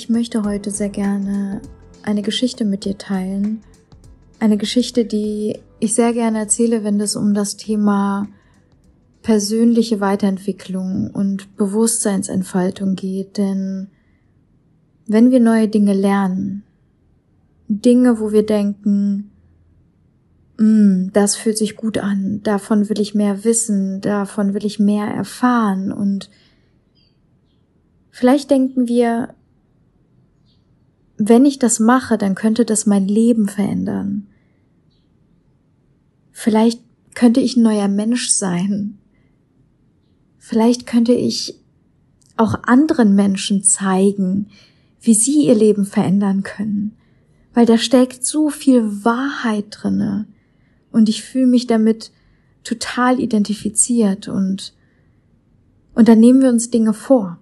Ich möchte heute sehr gerne eine Geschichte mit dir teilen. Eine Geschichte, die ich sehr gerne erzähle, wenn es um das Thema persönliche Weiterentwicklung und Bewusstseinsentfaltung geht. Denn wenn wir neue Dinge lernen, Dinge, wo wir denken, mm, das fühlt sich gut an, davon will ich mehr wissen, davon will ich mehr erfahren und Vielleicht denken wir, wenn ich das mache, dann könnte das mein Leben verändern. Vielleicht könnte ich ein neuer Mensch sein. Vielleicht könnte ich auch anderen Menschen zeigen, wie sie ihr Leben verändern können. Weil da steckt so viel Wahrheit drinne. Und ich fühle mich damit total identifiziert und, und dann nehmen wir uns Dinge vor.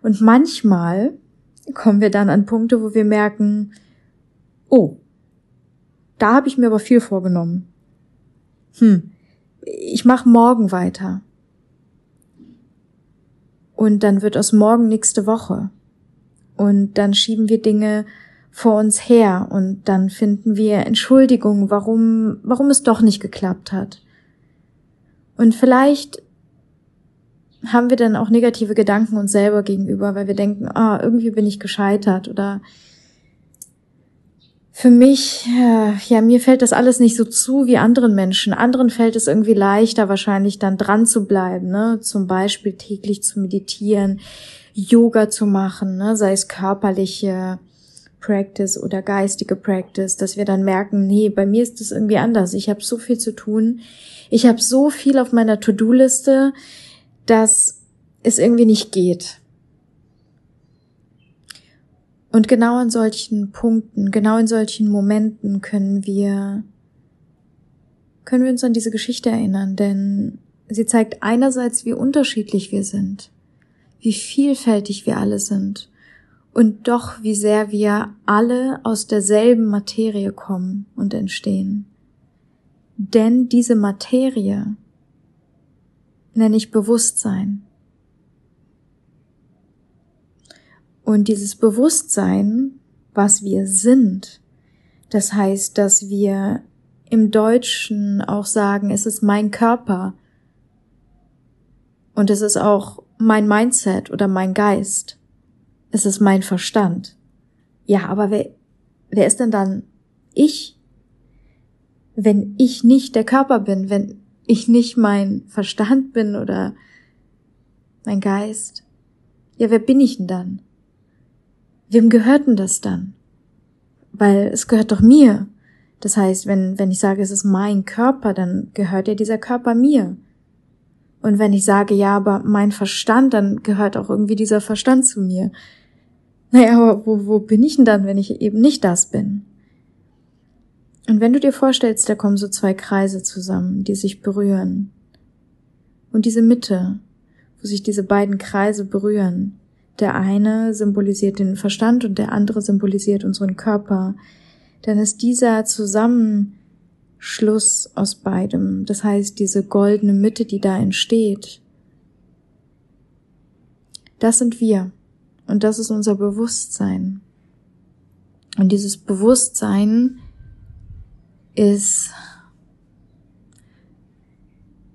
Und manchmal kommen wir dann an Punkte, wo wir merken, oh, da habe ich mir aber viel vorgenommen. Hm, ich mache morgen weiter. Und dann wird aus morgen nächste Woche. Und dann schieben wir Dinge vor uns her und dann finden wir Entschuldigungen, warum, warum es doch nicht geklappt hat. Und vielleicht haben wir dann auch negative Gedanken uns selber gegenüber, weil wir denken, ah, irgendwie bin ich gescheitert oder für mich, äh, ja, mir fällt das alles nicht so zu wie anderen Menschen. Anderen fällt es irgendwie leichter, wahrscheinlich dann dran zu bleiben, ne? Zum Beispiel täglich zu meditieren, Yoga zu machen, ne? sei es körperliche Practice oder geistige Practice, dass wir dann merken, nee, bei mir ist das irgendwie anders. Ich habe so viel zu tun. Ich habe so viel auf meiner To-Do-Liste dass es irgendwie nicht geht. Und genau an solchen Punkten, genau in solchen Momenten können wir, können wir uns an diese Geschichte erinnern, denn sie zeigt einerseits, wie unterschiedlich wir sind, wie vielfältig wir alle sind und doch wie sehr wir alle aus derselben Materie kommen und entstehen. Denn diese Materie nenne ich Bewusstsein. Und dieses Bewusstsein, was wir sind, das heißt, dass wir im Deutschen auch sagen, es ist mein Körper und es ist auch mein Mindset oder mein Geist. Es ist mein Verstand. Ja, aber wer, wer ist denn dann ich? Wenn ich nicht der Körper bin, wenn ich nicht mein Verstand bin oder mein Geist, ja, wer bin ich denn dann? Wem gehört denn das dann? Weil es gehört doch mir. Das heißt, wenn, wenn ich sage, es ist mein Körper, dann gehört ja dieser Körper mir. Und wenn ich sage, ja, aber mein Verstand, dann gehört auch irgendwie dieser Verstand zu mir. Naja, aber wo, wo bin ich denn dann, wenn ich eben nicht das bin? Und wenn du dir vorstellst, da kommen so zwei Kreise zusammen, die sich berühren. Und diese Mitte, wo sich diese beiden Kreise berühren, der eine symbolisiert den Verstand und der andere symbolisiert unseren Körper, dann ist dieser Zusammenschluss aus beidem, das heißt diese goldene Mitte, die da entsteht, das sind wir und das ist unser Bewusstsein. Und dieses Bewusstsein ist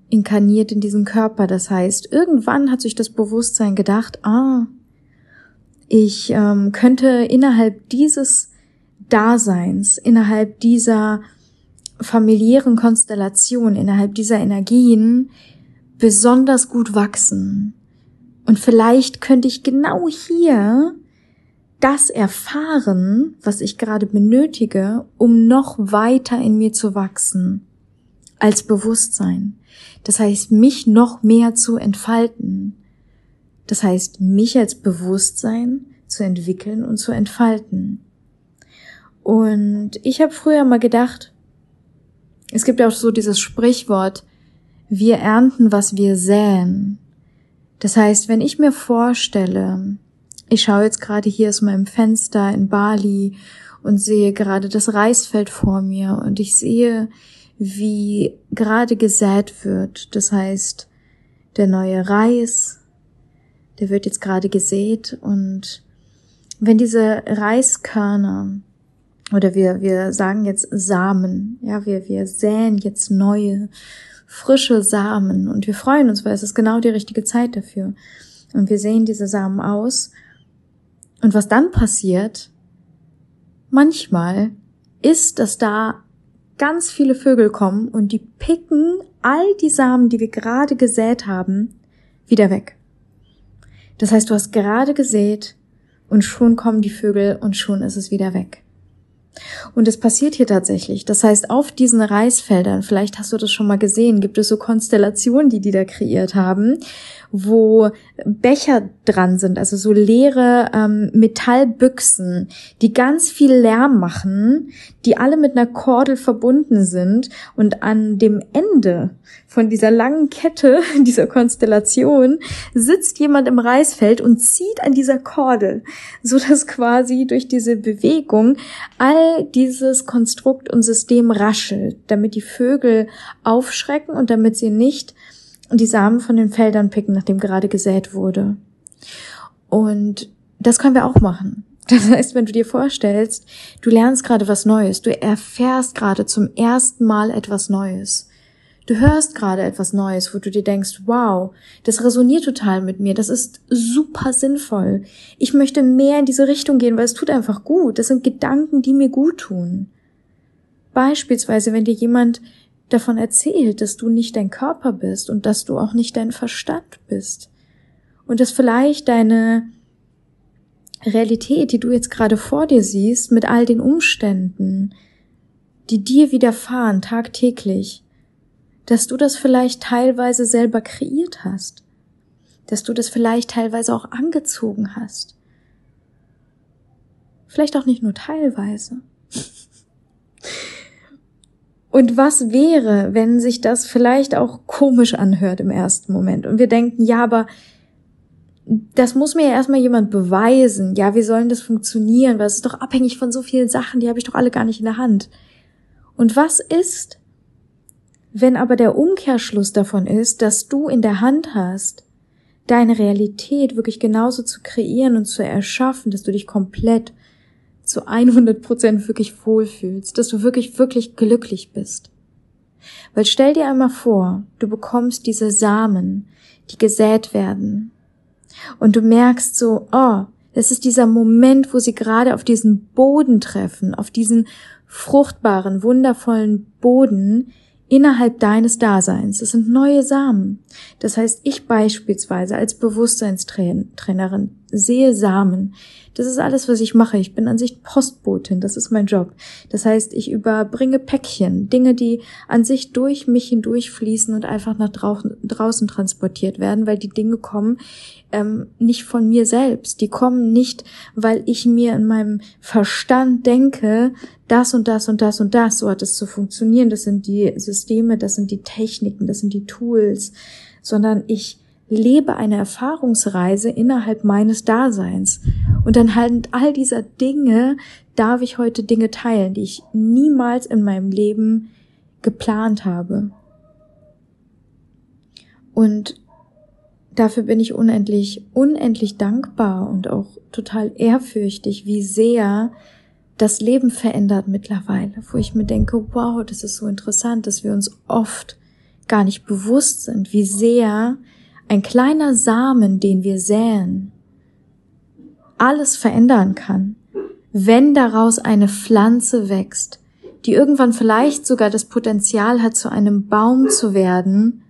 inkarniert in diesem Körper. Das heißt, irgendwann hat sich das Bewusstsein gedacht, ah, ich ähm, könnte innerhalb dieses Daseins, innerhalb dieser familiären Konstellation, innerhalb dieser Energien besonders gut wachsen. Und vielleicht könnte ich genau hier das erfahren, was ich gerade benötige, um noch weiter in mir zu wachsen, als Bewusstsein. Das heißt, mich noch mehr zu entfalten. Das heißt, mich als Bewusstsein zu entwickeln und zu entfalten. Und ich habe früher mal gedacht, es gibt auch so dieses Sprichwort, wir ernten, was wir säen. Das heißt, wenn ich mir vorstelle, ich schaue jetzt gerade hier aus meinem Fenster in Bali und sehe gerade das Reisfeld vor mir und ich sehe, wie gerade gesät wird. Das heißt, der neue Reis, der wird jetzt gerade gesät und wenn diese Reiskörner oder wir, wir sagen jetzt Samen, ja, wir, wir säen jetzt neue, frische Samen und wir freuen uns, weil es ist genau die richtige Zeit dafür. Und wir sehen diese Samen aus. Und was dann passiert, manchmal, ist, dass da ganz viele Vögel kommen und die picken all die Samen, die wir gerade gesät haben, wieder weg. Das heißt, du hast gerade gesät und schon kommen die Vögel und schon ist es wieder weg. Und es passiert hier tatsächlich. Das heißt, auf diesen Reisfeldern, vielleicht hast du das schon mal gesehen, gibt es so Konstellationen, die die da kreiert haben, wo Becher dran sind, also so leere ähm, Metallbüchsen, die ganz viel Lärm machen, die alle mit einer Kordel verbunden sind und an dem Ende von dieser langen Kette, dieser Konstellation, sitzt jemand im Reisfeld und zieht an dieser Kordel, so dass quasi durch diese Bewegung all dieses Konstrukt und System raschelt, damit die Vögel aufschrecken und damit sie nicht die Samen von den Feldern picken, nachdem gerade gesät wurde. Und das können wir auch machen. Das heißt, wenn du dir vorstellst, du lernst gerade was Neues, du erfährst gerade zum ersten Mal etwas Neues. Du hörst gerade etwas Neues, wo du dir denkst, wow, das resoniert total mit mir, das ist super sinnvoll. Ich möchte mehr in diese Richtung gehen, weil es tut einfach gut. Das sind Gedanken, die mir gut tun. Beispielsweise, wenn dir jemand davon erzählt, dass du nicht dein Körper bist und dass du auch nicht dein Verstand bist. Und dass vielleicht deine Realität, die du jetzt gerade vor dir siehst, mit all den Umständen, die dir widerfahren tagtäglich, dass du das vielleicht teilweise selber kreiert hast, dass du das vielleicht teilweise auch angezogen hast. Vielleicht auch nicht nur teilweise. Und was wäre, wenn sich das vielleicht auch komisch anhört im ersten Moment und wir denken, ja, aber das muss mir ja erstmal jemand beweisen. Ja, wie sollen das funktionieren? Weil es ist doch abhängig von so vielen Sachen, die habe ich doch alle gar nicht in der Hand. Und was ist, wenn aber der Umkehrschluss davon ist, dass du in der Hand hast, deine Realität wirklich genauso zu kreieren und zu erschaffen, dass du dich komplett zu 100 Prozent wirklich wohlfühlst, dass du wirklich, wirklich glücklich bist. Weil stell dir einmal vor, du bekommst diese Samen, die gesät werden. Und du merkst so, oh, das ist dieser Moment, wo sie gerade auf diesen Boden treffen, auf diesen fruchtbaren, wundervollen Boden, innerhalb deines Daseins. Es sind neue Samen. Das heißt, ich beispielsweise als Bewusstseinstrainerin sehe Samen. Das ist alles, was ich mache. Ich bin an sich Postbotin. Das ist mein Job. Das heißt, ich überbringe Päckchen, Dinge, die an sich durch mich hindurchfließen und einfach nach draußen, draußen transportiert werden, weil die Dinge kommen ähm, nicht von mir selbst. Die kommen nicht, weil ich mir in meinem Verstand denke, das und das und das und das, so hat es zu funktionieren. Das sind die Systeme, das sind die Techniken, das sind die Tools, sondern ich lebe eine Erfahrungsreise innerhalb meines Daseins. Und dann halt all dieser Dinge darf ich heute Dinge teilen, die ich niemals in meinem Leben geplant habe. Und dafür bin ich unendlich, unendlich dankbar und auch total ehrfürchtig, wie sehr das Leben verändert mittlerweile, wo ich mir denke, wow, das ist so interessant, dass wir uns oft gar nicht bewusst sind, wie sehr ein kleiner Samen, den wir säen, alles verändern kann, wenn daraus eine Pflanze wächst, die irgendwann vielleicht sogar das Potenzial hat, zu einem Baum zu werden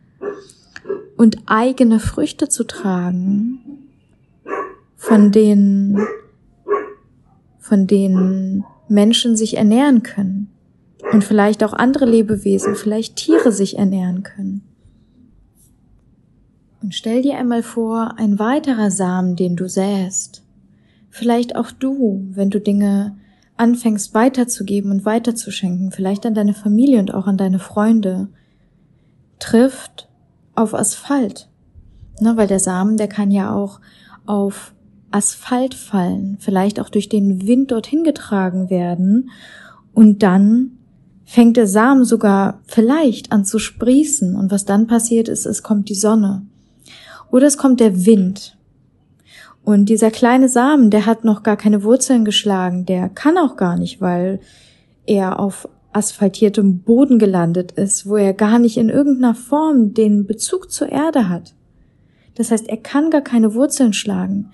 und eigene Früchte zu tragen, von denen von denen Menschen sich ernähren können und vielleicht auch andere Lebewesen, vielleicht Tiere sich ernähren können. Und stell dir einmal vor, ein weiterer Samen, den du säst, vielleicht auch du, wenn du Dinge anfängst weiterzugeben und weiterzuschenken, vielleicht an deine Familie und auch an deine Freunde, trifft auf Asphalt. Ne, weil der Samen, der kann ja auch auf Asphalt fallen, vielleicht auch durch den Wind dorthin getragen werden. Und dann fängt der Samen sogar vielleicht an zu sprießen. Und was dann passiert ist, es kommt die Sonne oder es kommt der Wind Und dieser kleine Samen, der hat noch gar keine Wurzeln geschlagen, der kann auch gar nicht, weil er auf asphaltiertem Boden gelandet ist, wo er gar nicht in irgendeiner Form den Bezug zur Erde hat. Das heißt, er kann gar keine Wurzeln schlagen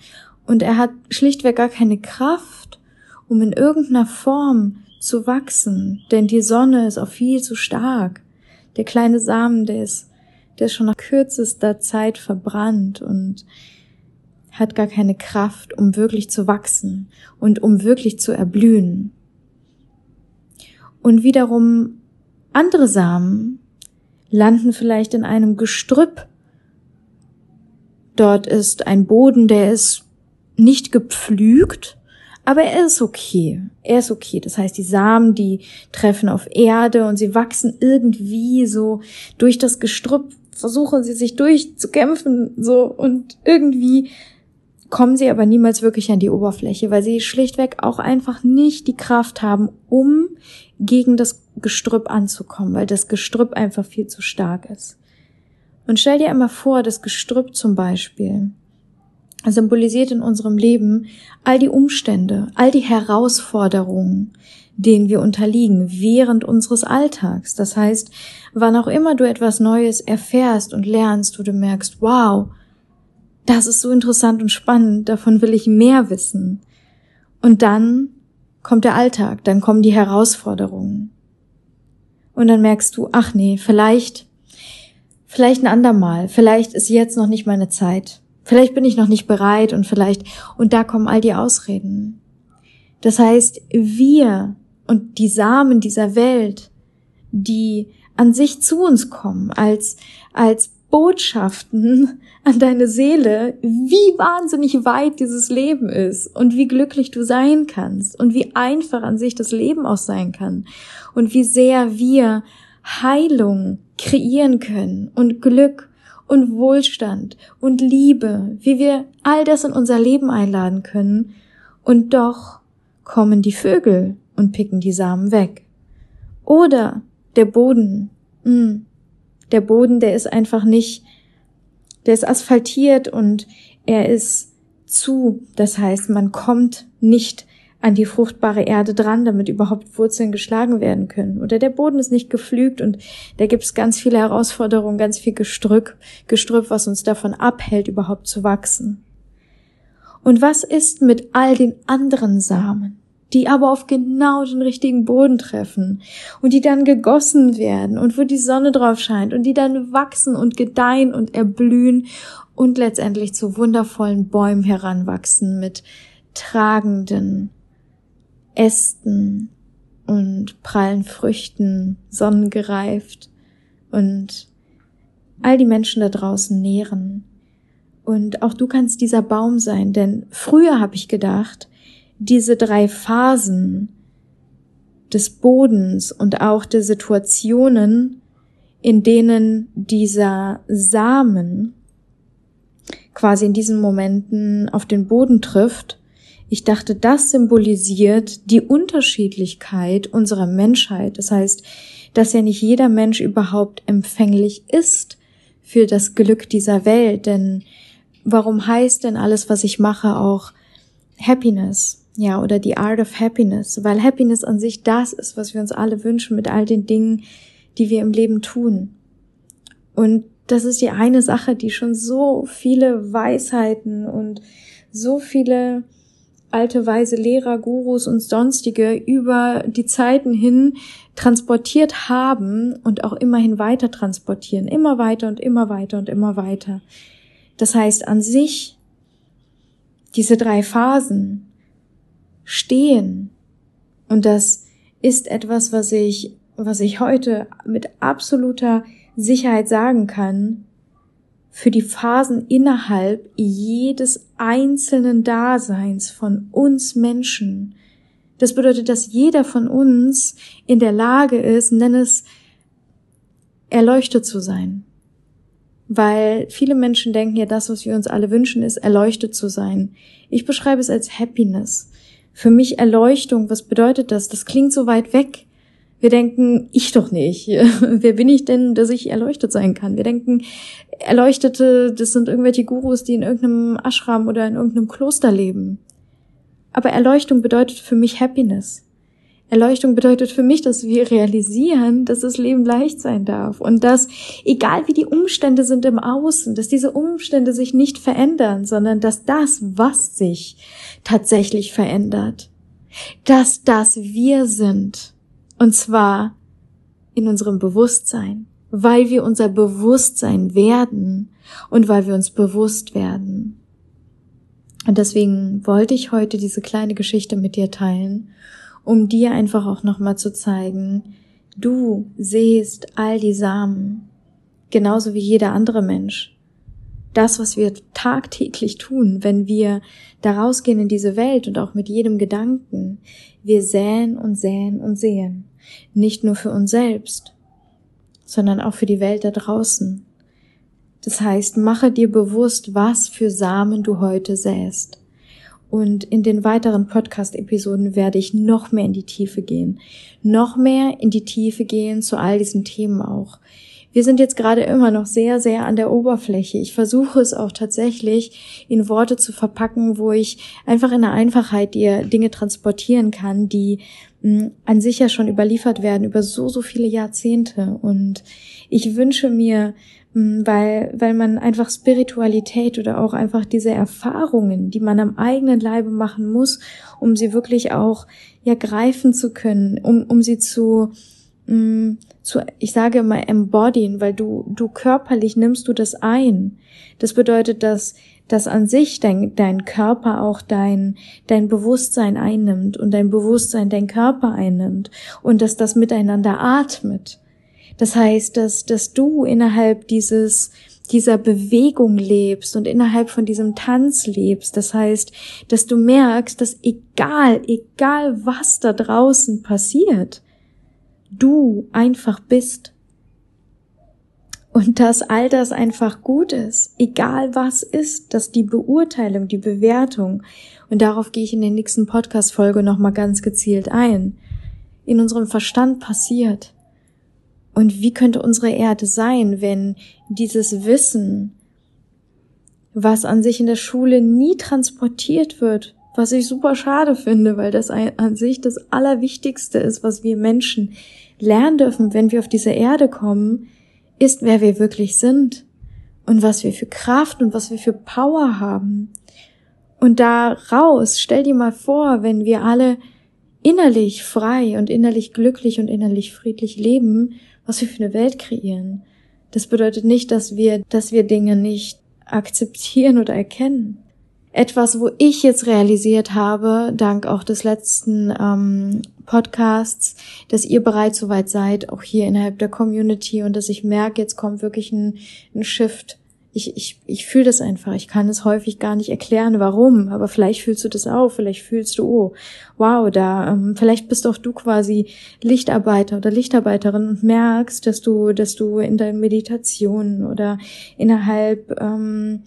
und er hat schlichtweg gar keine Kraft, um in irgendeiner Form zu wachsen, denn die Sonne ist auch viel zu stark. Der kleine Samen, der ist, der ist schon nach kürzester Zeit verbrannt und hat gar keine Kraft, um wirklich zu wachsen und um wirklich zu erblühen. Und wiederum andere Samen landen vielleicht in einem Gestrüpp. Dort ist ein Boden, der ist nicht gepflügt, aber er ist okay. Er ist okay. Das heißt, die Samen, die treffen auf Erde und sie wachsen irgendwie so durch das Gestrüpp, versuchen sie sich durchzukämpfen, so und irgendwie kommen sie aber niemals wirklich an die Oberfläche, weil sie schlichtweg auch einfach nicht die Kraft haben, um gegen das Gestrüpp anzukommen, weil das Gestrüpp einfach viel zu stark ist. Und stell dir einmal vor, das Gestrüpp zum Beispiel symbolisiert in unserem Leben all die Umstände, all die Herausforderungen, denen wir unterliegen während unseres Alltags. Das heißt, wann auch immer du etwas Neues erfährst und lernst, wo du merkst, wow, das ist so interessant und spannend, davon will ich mehr wissen. Und dann kommt der Alltag, dann kommen die Herausforderungen. Und dann merkst du, ach nee, vielleicht, vielleicht ein andermal, vielleicht ist jetzt noch nicht meine Zeit, vielleicht bin ich noch nicht bereit und vielleicht, und da kommen all die Ausreden. Das heißt, wir und die Samen dieser Welt, die an sich zu uns kommen, als, als Botschaften an deine Seele, wie wahnsinnig weit dieses Leben ist und wie glücklich du sein kannst und wie einfach an sich das Leben auch sein kann und wie sehr wir Heilung kreieren können und Glück und Wohlstand und Liebe, wie wir all das in unser Leben einladen können. Und doch kommen die Vögel und picken die Samen weg. Oder der Boden, mh, hm, der Boden, der ist einfach nicht, der ist asphaltiert und er ist zu. Das heißt, man kommt nicht an die fruchtbare Erde dran, damit überhaupt Wurzeln geschlagen werden können. Oder der Boden ist nicht geflügt und da gibt es ganz viele Herausforderungen, ganz viel Gestrüpp, Gestrüpp, was uns davon abhält, überhaupt zu wachsen. Und was ist mit all den anderen Samen? Die aber auf genau den richtigen Boden treffen und die dann gegossen werden und wo die Sonne drauf scheint und die dann wachsen und gedeihen und erblühen und letztendlich zu wundervollen Bäumen heranwachsen mit tragenden Ästen und prallen Früchten, sonnengereift und all die Menschen da draußen nähren. Und auch du kannst dieser Baum sein, denn früher habe ich gedacht, diese drei Phasen des Bodens und auch der Situationen, in denen dieser Samen quasi in diesen Momenten auf den Boden trifft, ich dachte, das symbolisiert die Unterschiedlichkeit unserer Menschheit. Das heißt, dass ja nicht jeder Mensch überhaupt empfänglich ist für das Glück dieser Welt. Denn warum heißt denn alles, was ich mache, auch Happiness? Ja, oder die Art of Happiness, weil Happiness an sich das ist, was wir uns alle wünschen mit all den Dingen, die wir im Leben tun. Und das ist die eine Sache, die schon so viele Weisheiten und so viele alte weise Lehrer, Gurus und sonstige über die Zeiten hin transportiert haben und auch immerhin weiter transportieren, immer weiter und immer weiter und immer weiter. Das heißt an sich, diese drei Phasen, stehen. Und das ist etwas, was ich, was ich heute mit absoluter Sicherheit sagen kann, für die Phasen innerhalb jedes einzelnen Daseins von uns Menschen. Das bedeutet, dass jeder von uns in der Lage ist, nenn es erleuchtet zu sein. Weil viele Menschen denken ja, das, was wir uns alle wünschen, ist erleuchtet zu sein. Ich beschreibe es als Happiness. Für mich Erleuchtung, was bedeutet das? Das klingt so weit weg. Wir denken, ich doch nicht. Wer bin ich denn, dass ich erleuchtet sein kann? Wir denken, Erleuchtete, das sind irgendwelche Gurus, die in irgendeinem Ashram oder in irgendeinem Kloster leben. Aber Erleuchtung bedeutet für mich Happiness. Erleuchtung bedeutet für mich, dass wir realisieren, dass das Leben leicht sein darf und dass, egal wie die Umstände sind im Außen, dass diese Umstände sich nicht verändern, sondern dass das, was sich tatsächlich verändert, dass das wir sind. Und zwar in unserem Bewusstsein, weil wir unser Bewusstsein werden und weil wir uns bewusst werden. Und deswegen wollte ich heute diese kleine Geschichte mit dir teilen um dir einfach auch nochmal zu zeigen, du siehst all die Samen, genauso wie jeder andere Mensch. Das, was wir tagtäglich tun, wenn wir da rausgehen in diese Welt und auch mit jedem Gedanken, wir säen und säen und sehen. Nicht nur für uns selbst, sondern auch für die Welt da draußen. Das heißt, mache dir bewusst, was für Samen du heute säst. Und in den weiteren Podcast-Episoden werde ich noch mehr in die Tiefe gehen. Noch mehr in die Tiefe gehen zu all diesen Themen auch. Wir sind jetzt gerade immer noch sehr, sehr an der Oberfläche. Ich versuche es auch tatsächlich in Worte zu verpacken, wo ich einfach in der Einfachheit dir Dinge transportieren kann, die mh, hm, an sich ja schon überliefert werden über so, so viele Jahrzehnte. Und ich wünsche mir, weil, weil man einfach Spiritualität oder auch einfach diese Erfahrungen, die man am eigenen Leibe machen muss, um sie wirklich auch ja greifen zu können, um, um sie zu, mh, mm, zu, ich sage mal embodyen, weil du, du körperlich nimmst du das ein. Das bedeutet, dass, dass an sich dein, dein Körper auch dein, dein Bewusstsein einnimmt und dein Bewusstsein dein Körper einnimmt und dass das miteinander atmet. Das heißt, dass, dass du innerhalb dieses, dieser Bewegung lebst und innerhalb von diesem Tanz lebst. Das heißt, dass du merkst, dass egal, egal was da draußen passiert, du einfach bist. Und dass all das einfach gut ist, egal was ist, dass die Beurteilung, die Bewertung, und darauf gehe ich in der nächsten Podcast-Folge nochmal ganz gezielt ein, in unserem Verstand passiert. Und wie könnte unsere Erde sein, wenn dieses Wissen, was an sich in der Schule nie transportiert wird, was ich super schade finde, weil das an sich das Allerwichtigste ist, was wir Menschen lernen dürfen, wenn wir auf diese Erde kommen, ist, wer wir wirklich sind und was wir für Kraft und was wir für Power haben. Und da raus, stell dir mal vor, wenn wir alle innerlich frei und innerlich glücklich und innerlich friedlich leben was wir für eine Welt kreieren. Das bedeutet nicht, dass wir, dass wir Dinge nicht akzeptieren oder erkennen. Etwas, wo ich jetzt realisiert habe, dank auch des letzten ähm, Podcasts, dass ihr bereits soweit seid, auch hier innerhalb der Community und dass ich merke, jetzt kommt wirklich ein, ein Shift ich, ich, ich fühle das einfach. Ich kann es häufig gar nicht erklären, warum. Aber vielleicht fühlst du das auch. Vielleicht fühlst du, oh, wow, da, ähm, vielleicht bist auch du quasi Lichtarbeiter oder Lichtarbeiterin und merkst, dass du, dass du in deinen Meditationen oder innerhalb ähm,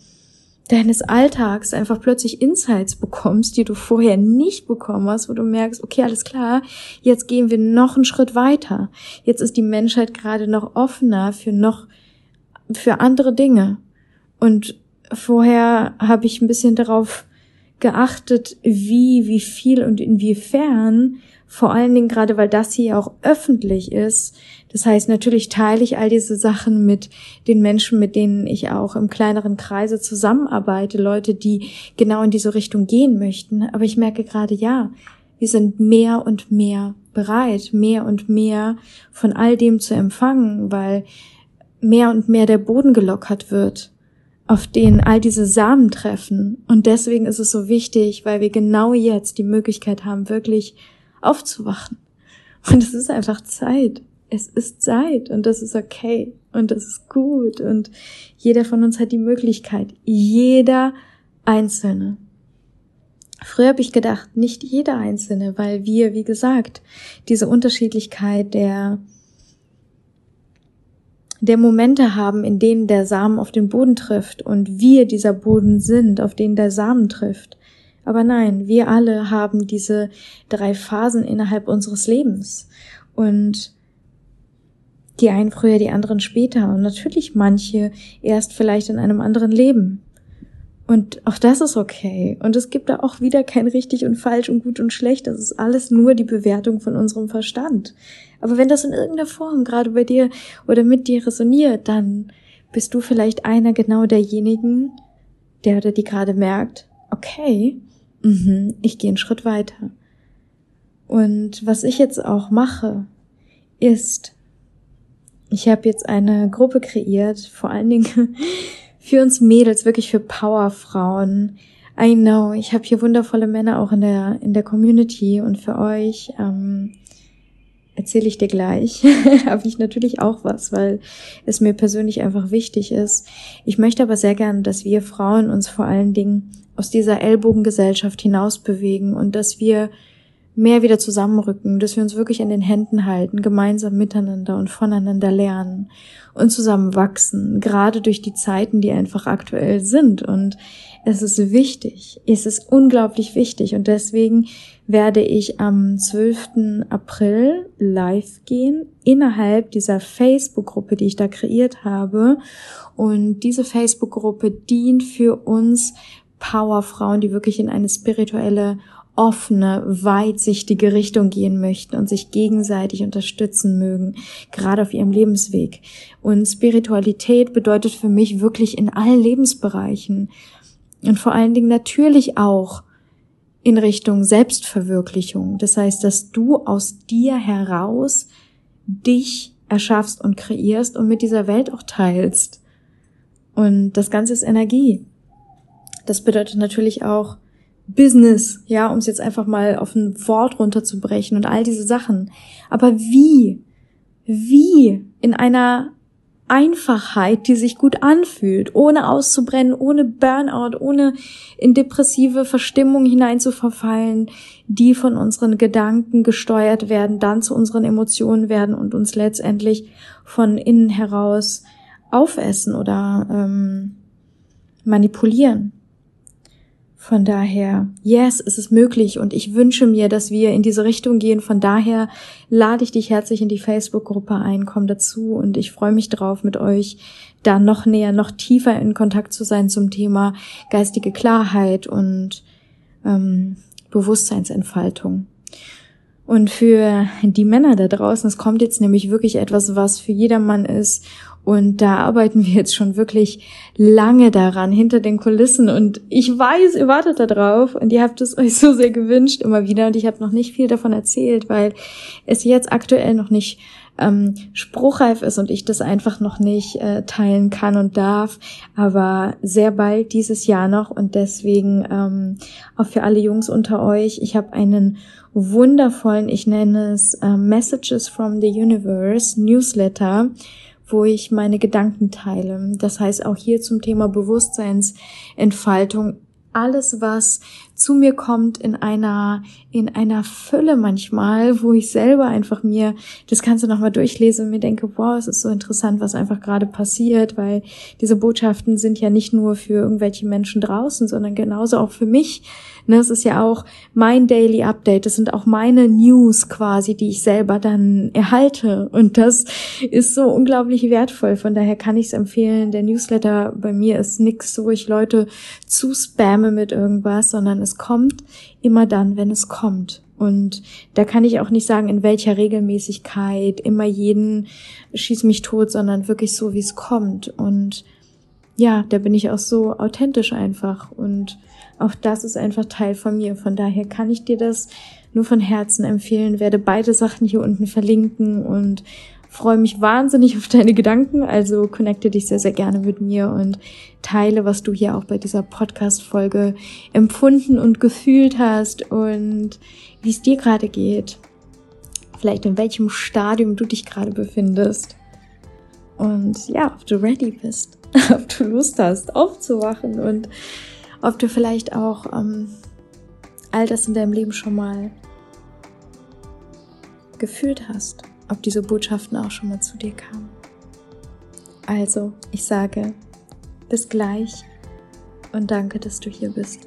deines Alltags einfach plötzlich Insights bekommst, die du vorher nicht bekommen hast, wo du merkst, okay, alles klar, jetzt gehen wir noch einen Schritt weiter. Jetzt ist die Menschheit gerade noch offener für noch für andere Dinge. Und vorher habe ich ein bisschen darauf geachtet, wie, wie viel und inwiefern, vor allen Dingen gerade, weil das hier auch öffentlich ist. Das heißt, natürlich teile ich all diese Sachen mit den Menschen, mit denen ich auch im kleineren Kreise zusammenarbeite, Leute, die genau in diese Richtung gehen möchten. Aber ich merke gerade, ja, wir sind mehr und mehr bereit, mehr und mehr von all dem zu empfangen, weil mehr und mehr der Boden gelockert wird auf den all diese Samen treffen. Und deswegen ist es so wichtig, weil wir genau jetzt die Möglichkeit haben, wirklich aufzuwachen. Und es ist einfach Zeit. Es ist Zeit und das ist okay und das ist gut und jeder von uns hat die Möglichkeit. Jeder Einzelne. Früher habe ich gedacht, nicht jeder Einzelne, weil wir, wie gesagt, diese Unterschiedlichkeit der der Momente haben, in denen der Samen auf den Boden trifft und wir dieser Boden sind, auf den der Samen trifft. Aber nein, wir alle haben diese drei Phasen innerhalb unseres Lebens. Und die einen früher, die anderen später und natürlich manche erst vielleicht in einem anderen Leben. Und auch das ist okay. Und es gibt da auch wieder kein richtig und falsch und gut und schlecht. Das ist alles nur die Bewertung von unserem Verstand. Aber wenn das in irgendeiner Form gerade bei dir oder mit dir resoniert, dann bist du vielleicht einer genau derjenigen, der oder die gerade merkt, okay, mh, ich gehe einen Schritt weiter. Und was ich jetzt auch mache, ist, ich habe jetzt eine Gruppe kreiert, vor allen Dingen für uns Mädels, wirklich für Powerfrauen. I know, ich habe hier wundervolle Männer auch in der in der Community und für euch ähm, erzähle ich dir gleich. habe ich natürlich auch was, weil es mir persönlich einfach wichtig ist. Ich möchte aber sehr gerne, dass wir Frauen uns vor allen Dingen aus dieser Ellbogengesellschaft hinaus bewegen und dass wir mehr wieder zusammenrücken, dass wir uns wirklich in den Händen halten, gemeinsam miteinander und voneinander lernen und zusammen wachsen, gerade durch die Zeiten, die einfach aktuell sind. Und es ist wichtig, es ist unglaublich wichtig und deswegen werde ich am 12. April live gehen innerhalb dieser Facebook-Gruppe, die ich da kreiert habe. Und diese Facebook-Gruppe dient für uns Powerfrauen, die wirklich in eine spirituelle offene, weitsichtige Richtung gehen möchten und sich gegenseitig unterstützen mögen, gerade auf ihrem Lebensweg. Und Spiritualität bedeutet für mich wirklich in allen Lebensbereichen und vor allen Dingen natürlich auch in Richtung Selbstverwirklichung. Das heißt, dass du aus dir heraus dich erschaffst und kreierst und mit dieser Welt auch teilst. Und das Ganze ist Energie. Das bedeutet natürlich auch Business, ja, um es jetzt einfach mal auf ein Wort runterzubrechen und all diese Sachen. Aber wie? Wie in einer Einfachheit, die sich gut anfühlt, ohne auszubrennen, ohne Burnout, ohne in depressive Verstimmung hineinzuverfallen, die von unseren Gedanken gesteuert werden, dann zu unseren Emotionen werden und uns letztendlich von innen heraus aufessen oder ähm, manipulieren. Von daher, yes, es ist möglich und ich wünsche mir, dass wir in diese Richtung gehen. Von daher lade ich dich herzlich in die Facebook-Gruppe ein, komm dazu und ich freue mich drauf, mit euch da noch näher, noch tiefer in Kontakt zu sein zum Thema geistige Klarheit und ähm, Bewusstseinsentfaltung. Und für die Männer da draußen, es kommt jetzt nämlich wirklich etwas, was für jedermann ist und da arbeiten wir jetzt schon wirklich lange daran, hinter den Kulissen. Und ich weiß, ihr wartet da drauf und ihr habt es euch so sehr gewünscht immer wieder. Und ich habe noch nicht viel davon erzählt, weil es jetzt aktuell noch nicht ähm, spruchreif ist und ich das einfach noch nicht äh, teilen kann und darf. Aber sehr bald dieses Jahr noch. Und deswegen ähm, auch für alle Jungs unter euch, ich habe einen wundervollen, ich nenne es äh, Messages from the Universe Newsletter wo ich meine Gedanken teile. Das heißt auch hier zum Thema Bewusstseinsentfaltung. Alles, was zu mir kommt in einer, in einer Fülle manchmal, wo ich selber einfach mir das Ganze nochmal durchlese und mir denke, wow, es ist so interessant, was einfach gerade passiert, weil diese Botschaften sind ja nicht nur für irgendwelche Menschen draußen, sondern genauso auch für mich Ne, es ist ja auch mein Daily Update. Das sind auch meine News quasi, die ich selber dann erhalte. Und das ist so unglaublich wertvoll. Von daher kann ich es empfehlen. Der Newsletter bei mir ist nichts, wo ich Leute zu spamme mit irgendwas, sondern es kommt immer dann, wenn es kommt. Und da kann ich auch nicht sagen, in welcher Regelmäßigkeit, immer jeden schieß mich tot, sondern wirklich so, wie es kommt. Und ja, da bin ich auch so authentisch einfach. Und auch das ist einfach Teil von mir. Von daher kann ich dir das nur von Herzen empfehlen, werde beide Sachen hier unten verlinken und freue mich wahnsinnig auf deine Gedanken. Also connecte dich sehr, sehr gerne mit mir und teile, was du hier auch bei dieser Podcast-Folge empfunden und gefühlt hast und wie es dir gerade geht. Vielleicht in welchem Stadium du dich gerade befindest. Und ja, ob du ready bist, ob du Lust hast, aufzuwachen und ob du vielleicht auch ähm, all das in deinem Leben schon mal gefühlt hast, ob diese Botschaften auch schon mal zu dir kamen. Also, ich sage bis gleich und danke, dass du hier bist.